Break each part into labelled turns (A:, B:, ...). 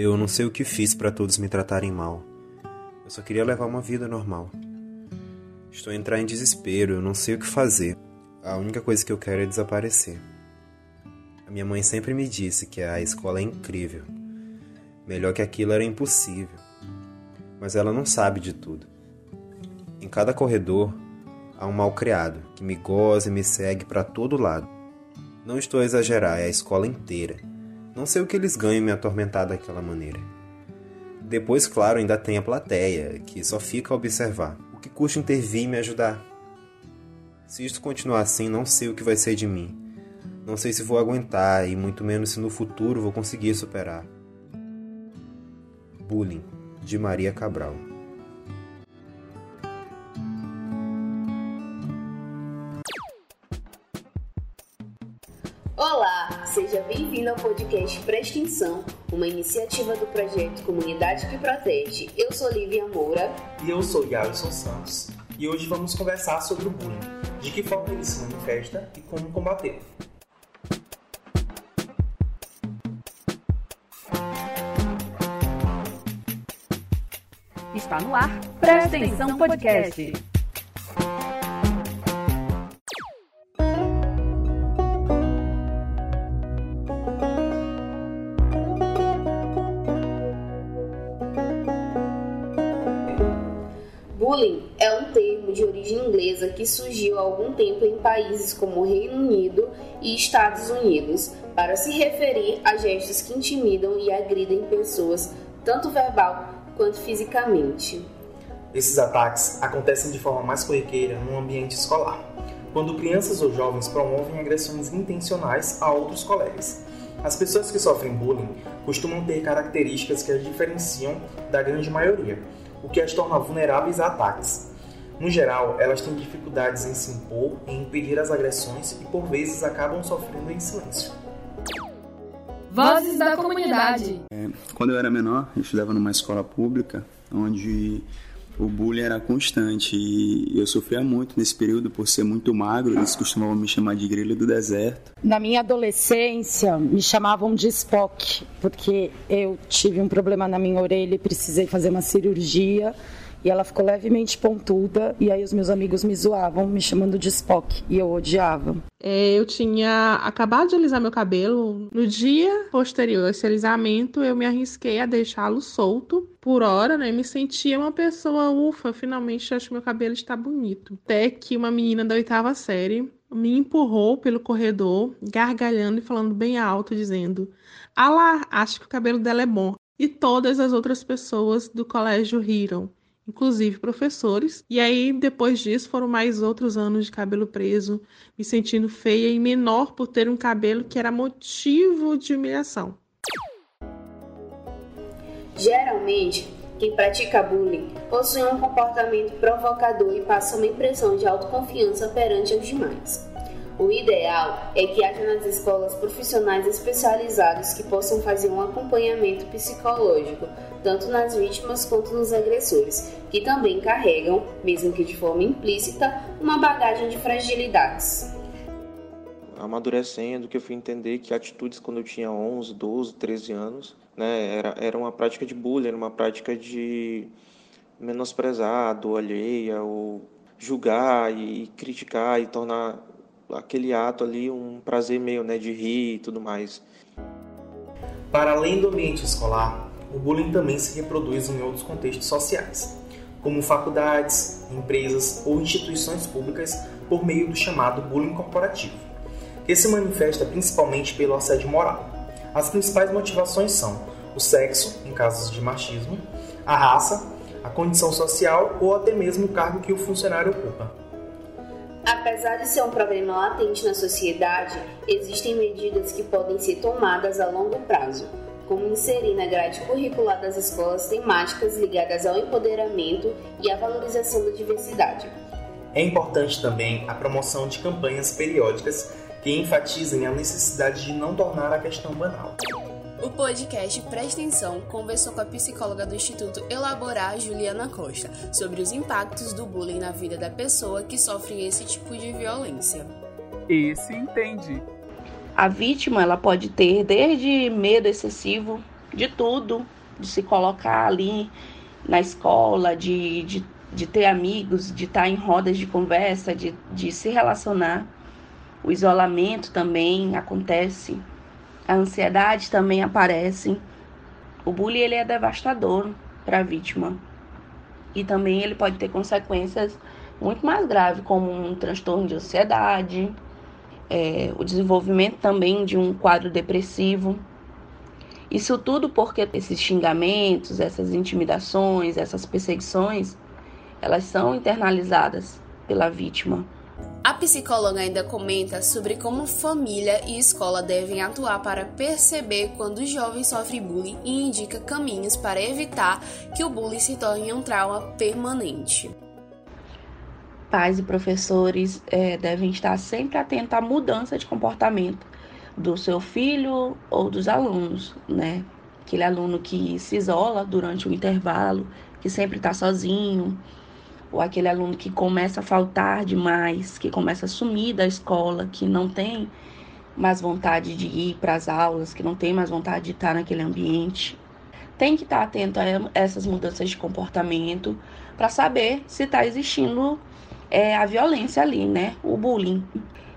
A: Eu não sei o que fiz para todos me tratarem mal. Eu só queria levar uma vida normal. Estou a entrar em desespero, eu não sei o que fazer. A única coisa que eu quero é desaparecer. A minha mãe sempre me disse que a escola é incrível. Melhor que aquilo era impossível. Mas ela não sabe de tudo. Em cada corredor há um mal criado que me goza e me segue para todo lado. Não estou a exagerar, é a escola inteira. Não sei o que eles ganham me atormentar daquela maneira. Depois, claro, ainda tem a plateia, que só fica a observar. O que custa intervir e me ajudar? Se isto continuar assim, não sei o que vai ser de mim. Não sei se vou aguentar e muito menos se no futuro vou conseguir superar. Bullying, de Maria Cabral.
B: Bem-vindo ao podcast Prestinção, uma iniciativa do projeto Comunidade que Protege. Eu sou Lívia Moura.
C: E eu sou Yalison Santos. E hoje vamos conversar sobre o bullying, de que forma ele se manifesta e como combater.
D: Está no ar, Presta Atenção Podcast.
B: Que surgiu há algum tempo em países como Reino Unido e Estados Unidos para se referir a gestos que intimidam e agridem pessoas, tanto verbal quanto fisicamente.
C: Esses ataques acontecem de forma mais corriqueira no ambiente escolar, quando crianças ou jovens promovem agressões intencionais a outros colegas. As pessoas que sofrem bullying costumam ter características que as diferenciam da grande maioria, o que as torna vulneráveis a ataques. No geral, elas têm dificuldades em se impor, em impedir as agressões e por vezes acabam sofrendo em silêncio.
D: Vozes da comunidade.
E: É, quando eu era menor, eu estudava numa escola pública, onde o bullying era constante e eu sofria muito nesse período por ser muito magro, eles costumavam me chamar de grelha do deserto.
F: Na minha adolescência, me chamavam de Spock, porque eu tive um problema na minha orelha e precisei fazer uma cirurgia e ela ficou levemente pontuda e aí os meus amigos me zoavam me chamando de Spock e eu odiava.
G: É, eu tinha acabado de alisar meu cabelo. No dia posterior a esse alisamento, eu me arrisquei a deixá-lo solto por hora, né? Me sentia uma pessoa, ufa, finalmente acho que meu cabelo está bonito. Até que uma menina da oitava série me empurrou pelo corredor, gargalhando e falando bem alto, dizendo: Ah lá, acho que o cabelo dela é bom. E todas as outras pessoas do colégio riram inclusive professores. E aí, depois disso, foram mais outros anos de cabelo preso, me sentindo feia e menor por ter um cabelo que era motivo de humilhação.
B: Geralmente, quem pratica bullying possui um comportamento provocador e passa uma impressão de autoconfiança perante os demais. O ideal é que haja nas escolas profissionais especializados que possam fazer um acompanhamento psicológico, tanto nas vítimas quanto nos agressores, que também carregam, mesmo que de forma implícita, uma bagagem de fragilidades.
H: Amadurecendo, que eu fui entender que atitudes quando eu tinha 11, 12, 13 anos, né, era, era uma prática de bullying, uma prática de menosprezar, do alheia, ou julgar e criticar e tornar aquele ato ali um prazer meio, né, de rir e tudo mais.
C: Para além do ambiente escolar, o bullying também se reproduz em outros contextos sociais, como faculdades, empresas ou instituições públicas por meio do chamado bullying corporativo, que se manifesta principalmente pelo assédio moral. As principais motivações são o sexo, em casos de machismo, a raça, a condição social ou até mesmo o cargo que o funcionário ocupa.
B: Apesar de ser um problema latente na sociedade, existem medidas que podem ser tomadas a longo prazo, como inserir na grade curricular das escolas temáticas ligadas ao empoderamento e à valorização da diversidade.
C: É importante também a promoção de campanhas periódicas que enfatizem a necessidade de não tornar a questão banal.
B: O podcast Presta Atenção conversou com a psicóloga do Instituto Elaborar, Juliana Costa, sobre os impactos do bullying na vida da pessoa que sofre esse tipo de violência.
I: Esse entende.
J: A vítima ela pode ter desde medo excessivo,
I: de tudo, de se colocar ali na escola, de, de, de ter amigos, de estar em rodas de conversa, de, de se relacionar. O isolamento também acontece, a ansiedade também aparece. O bullying ele é devastador para a vítima e também ele pode ter consequências muito mais graves, como um transtorno de ansiedade, é, o desenvolvimento também de um quadro depressivo. Isso tudo porque esses xingamentos, essas intimidações, essas perseguições, elas são internalizadas pela vítima.
B: A psicóloga ainda comenta sobre como família e escola devem atuar para perceber quando o jovem sofre bullying e indica caminhos para evitar que o bullying se torne um trauma permanente.
I: Pais e professores é, devem estar sempre atentos à mudança de comportamento do seu filho ou dos alunos, né? Aquele aluno que se isola durante o intervalo, que sempre está sozinho, ou aquele aluno que começa a faltar demais, que começa a sumir da escola, que não tem mais vontade de ir para as aulas, que não tem mais vontade de estar naquele ambiente. Tem que estar atento a essas mudanças de comportamento para saber se está existindo é, a violência ali, né? O bullying.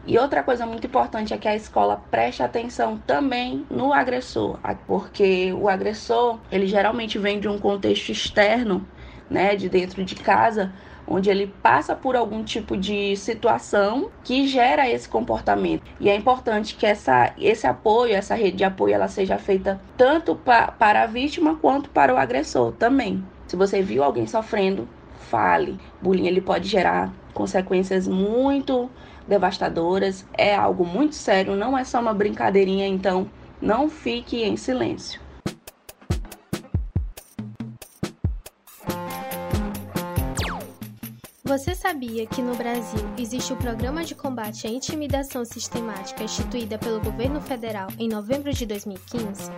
I: E outra coisa muito importante é que a escola preste atenção também no agressor, porque o agressor, ele geralmente vem de um contexto externo né, de dentro de casa, onde ele passa por algum tipo de situação que gera esse comportamento. E é importante que essa, esse apoio, essa rede de apoio, ela seja feita tanto pa, para a vítima quanto para o agressor também. Se você viu alguém sofrendo, fale. Bullying ele pode gerar consequências muito devastadoras, é algo muito sério, não é só uma brincadeirinha, então não fique em silêncio.
J: Você sabia que no Brasil existe o Programa de Combate à Intimidação Sistemática instituída pelo governo federal em novembro de 2015?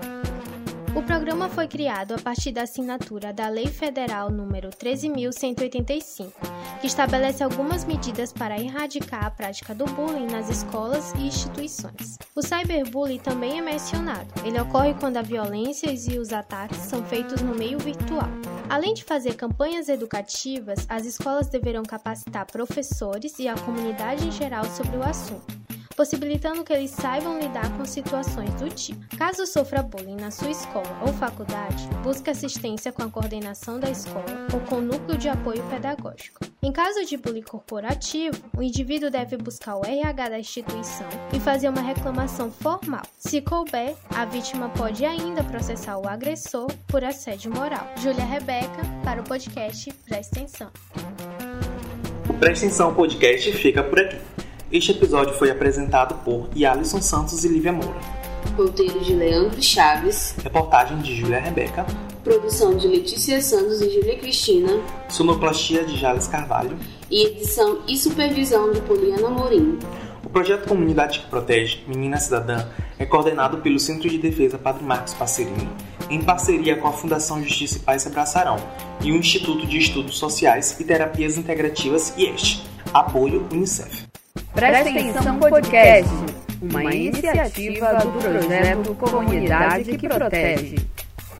J: O programa foi criado a partir da assinatura da Lei Federal número 13185, que estabelece algumas medidas para erradicar a prática do bullying nas escolas e instituições. O cyberbullying também é mencionado. Ele ocorre quando a violência e os ataques são feitos no meio virtual. Além de fazer campanhas educativas, as escolas deverão capacitar professores e a comunidade em geral sobre o assunto possibilitando que eles saibam lidar com situações do tipo. Caso sofra bullying na sua escola ou faculdade, busque assistência com a coordenação da escola ou com o núcleo de apoio pedagógico. Em caso de bullying corporativo, o indivíduo deve buscar o RH da instituição e fazer uma reclamação formal. Se couber, a vítima pode ainda processar o agressor por assédio moral. Júlia Rebeca, para o podcast Presta Atenção.
C: O Presta Atenção Podcast fica por aqui. Este episódio foi apresentado por Yalisson Santos e Lívia Moura.
B: Roteiro de Leandro Chaves.
C: Reportagem de Júlia Rebeca.
B: Produção de Letícia Santos e Júlia Cristina.
C: Sonoplastia de Jales Carvalho.
B: E edição e supervisão de Poliana Morim.
C: O projeto Comunidade que Protege, Menina Cidadã, é coordenado pelo Centro de Defesa Padre Marcos Passerini, em parceria com a Fundação Justiça e Paz Abraçarão e o Instituto de Estudos Sociais e Terapias Integrativas IEST. Apoio Unicef.
D: Presta Atenção Podcast, uma iniciativa do projeto Comunidade que Protege.